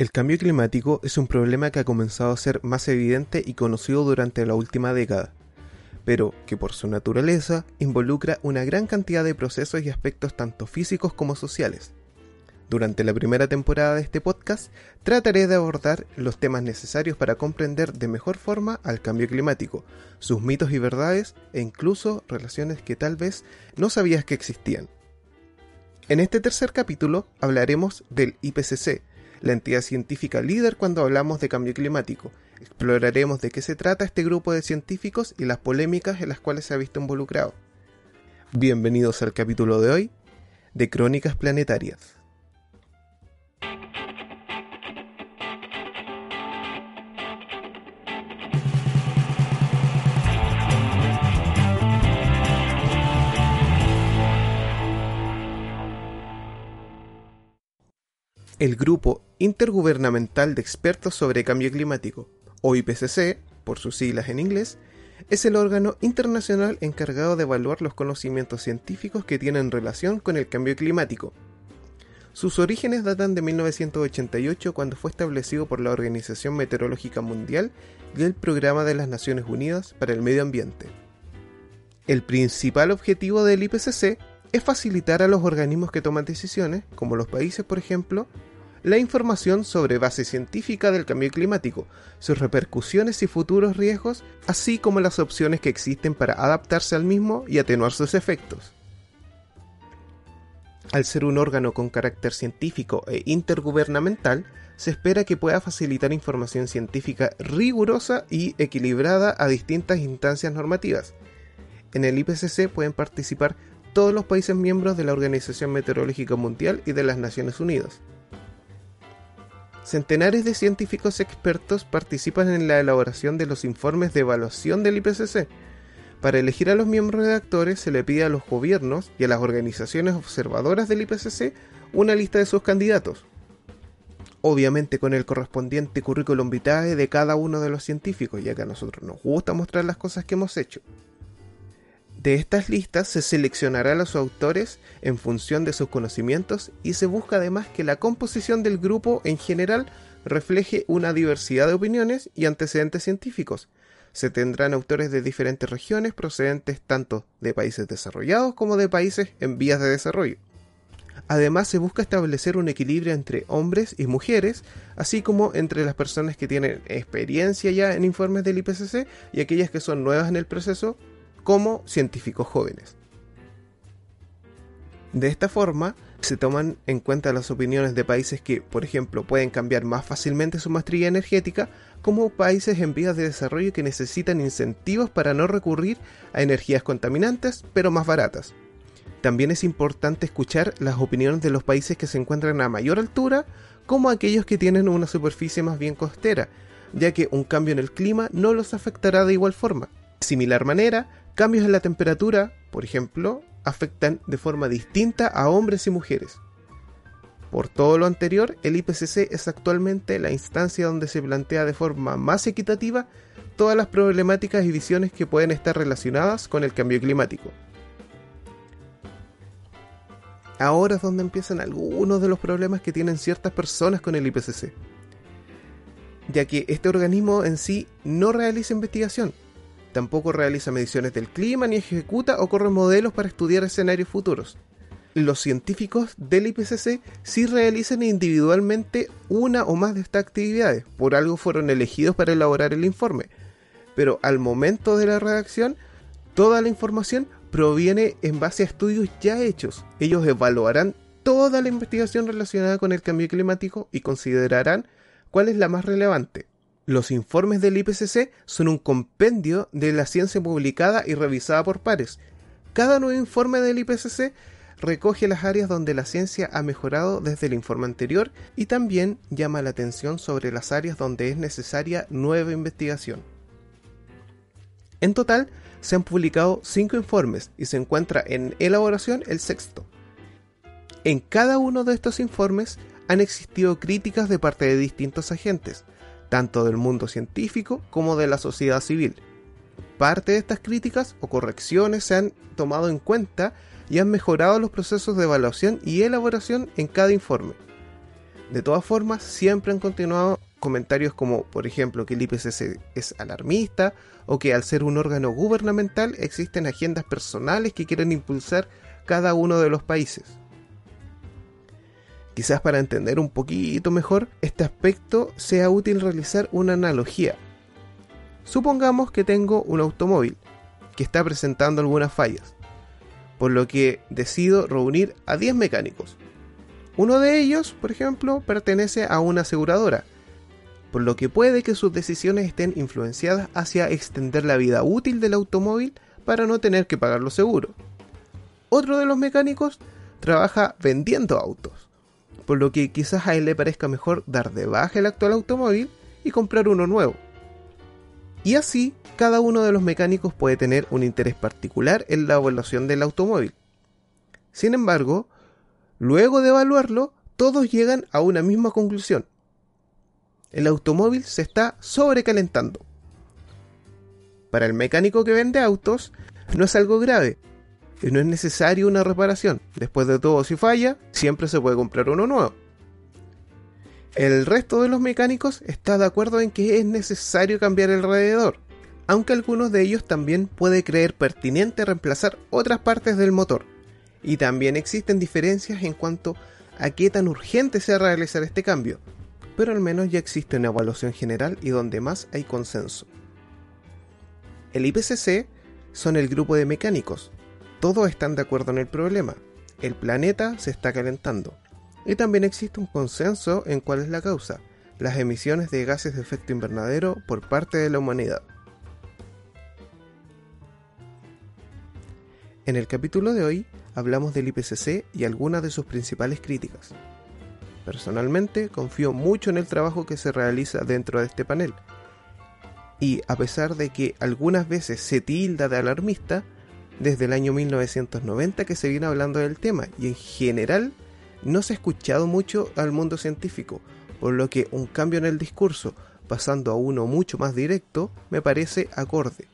El cambio climático es un problema que ha comenzado a ser más evidente y conocido durante la última década, pero que por su naturaleza involucra una gran cantidad de procesos y aspectos tanto físicos como sociales. Durante la primera temporada de este podcast trataré de abordar los temas necesarios para comprender de mejor forma al cambio climático, sus mitos y verdades e incluso relaciones que tal vez no sabías que existían. En este tercer capítulo hablaremos del IPCC, la entidad científica líder cuando hablamos de cambio climático. Exploraremos de qué se trata este grupo de científicos y las polémicas en las cuales se ha visto involucrado. Bienvenidos al capítulo de hoy de Crónicas Planetarias. El Grupo Intergubernamental de Expertos sobre Cambio Climático, o IPCC, por sus siglas en inglés, es el órgano internacional encargado de evaluar los conocimientos científicos que tienen relación con el cambio climático. Sus orígenes datan de 1988 cuando fue establecido por la Organización Meteorológica Mundial y el Programa de las Naciones Unidas para el Medio Ambiente. El principal objetivo del IPCC es facilitar a los organismos que toman decisiones, como los países por ejemplo, la información sobre base científica del cambio climático, sus repercusiones y futuros riesgos, así como las opciones que existen para adaptarse al mismo y atenuar sus efectos. Al ser un órgano con carácter científico e intergubernamental, se espera que pueda facilitar información científica rigurosa y equilibrada a distintas instancias normativas. En el IPCC pueden participar todos los países miembros de la Organización Meteorológica Mundial y de las Naciones Unidas. Centenares de científicos expertos participan en la elaboración de los informes de evaluación del IPCC. Para elegir a los miembros redactores se le pide a los gobiernos y a las organizaciones observadoras del IPCC una lista de sus candidatos. Obviamente con el correspondiente currículum vitae de cada uno de los científicos, ya que a nosotros nos gusta mostrar las cosas que hemos hecho. De estas listas se seleccionará a los autores en función de sus conocimientos y se busca además que la composición del grupo en general refleje una diversidad de opiniones y antecedentes científicos. Se tendrán autores de diferentes regiones procedentes tanto de países desarrollados como de países en vías de desarrollo. Además se busca establecer un equilibrio entre hombres y mujeres, así como entre las personas que tienen experiencia ya en informes del IPCC y aquellas que son nuevas en el proceso como científicos jóvenes. De esta forma, se toman en cuenta las opiniones de países que, por ejemplo, pueden cambiar más fácilmente su maestría energética, como países en vías de desarrollo que necesitan incentivos para no recurrir a energías contaminantes, pero más baratas. También es importante escuchar las opiniones de los países que se encuentran a mayor altura, como aquellos que tienen una superficie más bien costera, ya que un cambio en el clima no los afectará de igual forma. De similar manera, Cambios en la temperatura, por ejemplo, afectan de forma distinta a hombres y mujeres. Por todo lo anterior, el IPCC es actualmente la instancia donde se plantea de forma más equitativa todas las problemáticas y visiones que pueden estar relacionadas con el cambio climático. Ahora es donde empiezan algunos de los problemas que tienen ciertas personas con el IPCC, ya que este organismo en sí no realiza investigación, Tampoco realiza mediciones del clima ni ejecuta o corre modelos para estudiar escenarios futuros. Los científicos del IPCC sí realizan individualmente una o más de estas actividades, por algo fueron elegidos para elaborar el informe. Pero al momento de la redacción, toda la información proviene en base a estudios ya hechos. Ellos evaluarán toda la investigación relacionada con el cambio climático y considerarán cuál es la más relevante. Los informes del IPCC son un compendio de la ciencia publicada y revisada por pares. Cada nuevo informe del IPCC recoge las áreas donde la ciencia ha mejorado desde el informe anterior y también llama la atención sobre las áreas donde es necesaria nueva investigación. En total, se han publicado cinco informes y se encuentra en elaboración el sexto. En cada uno de estos informes han existido críticas de parte de distintos agentes, tanto del mundo científico como de la sociedad civil. Parte de estas críticas o correcciones se han tomado en cuenta y han mejorado los procesos de evaluación y elaboración en cada informe. De todas formas, siempre han continuado comentarios como, por ejemplo, que el IPCC es alarmista o que al ser un órgano gubernamental existen agendas personales que quieren impulsar cada uno de los países. Quizás para entender un poquito mejor este aspecto sea útil realizar una analogía. Supongamos que tengo un automóvil que está presentando algunas fallas, por lo que decido reunir a 10 mecánicos. Uno de ellos, por ejemplo, pertenece a una aseguradora, por lo que puede que sus decisiones estén influenciadas hacia extender la vida útil del automóvil para no tener que pagar los seguros. Otro de los mecánicos trabaja vendiendo autos, por lo que quizás a él le parezca mejor dar de baja el actual automóvil y comprar uno nuevo. Y así, cada uno de los mecánicos puede tener un interés particular en la evaluación del automóvil. Sin embargo, luego de evaluarlo, todos llegan a una misma conclusión, el automóvil se está sobrecalentando. Para el mecánico que vende autos, no es algo grave no es necesario una reparación. Después de todo, si falla, siempre se puede comprar uno nuevo. El resto de los mecánicos está de acuerdo en que es necesario cambiar el radiador, aunque algunos de ellos también puede creer pertinente reemplazar otras partes del motor. Y también existen diferencias en cuanto a qué tan urgente sea realizar este cambio, pero al menos ya existe una evaluación general y donde más hay consenso. El IPCC son el grupo de mecánicos. Todos están de acuerdo en el problema. El planeta se está calentando. Y también existe un consenso en cuál es la causa, las emisiones de gases de efecto invernadero por parte de la humanidad. En el capítulo de hoy hablamos del IPCC y algunas de sus principales críticas. Personalmente confío mucho en el trabajo que se realiza dentro de este panel. Y a pesar de que algunas veces se tilda de alarmista, desde el año 1990 que se viene hablando del tema y en general no se ha escuchado mucho al mundo científico, por lo que un cambio en el discurso, pasando a uno mucho más directo, me parece acorde.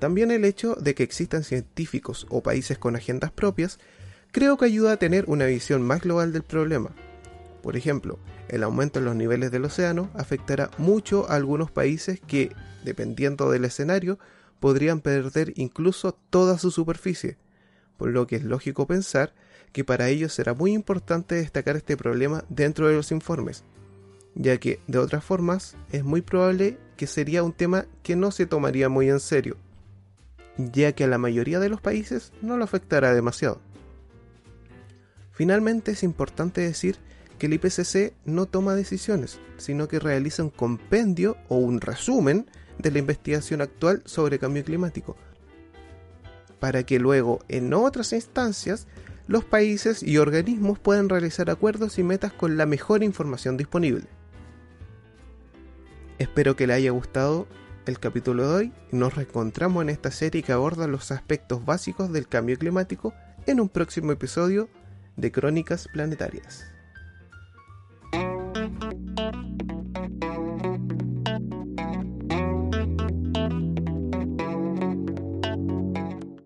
También el hecho de que existan científicos o países con agendas propias creo que ayuda a tener una visión más global del problema. Por ejemplo, el aumento en los niveles del océano afectará mucho a algunos países que, dependiendo del escenario, podrían perder incluso toda su superficie, por lo que es lógico pensar que para ellos será muy importante destacar este problema dentro de los informes, ya que de otras formas es muy probable que sería un tema que no se tomaría muy en serio, ya que a la mayoría de los países no lo afectará demasiado. Finalmente es importante decir que el IPCC no toma decisiones, sino que realiza un compendio o un resumen de la investigación actual sobre cambio climático, para que luego en otras instancias los países y organismos puedan realizar acuerdos y metas con la mejor información disponible. Espero que le haya gustado el capítulo de hoy y nos reencontramos en esta serie que aborda los aspectos básicos del cambio climático en un próximo episodio de Crónicas Planetarias.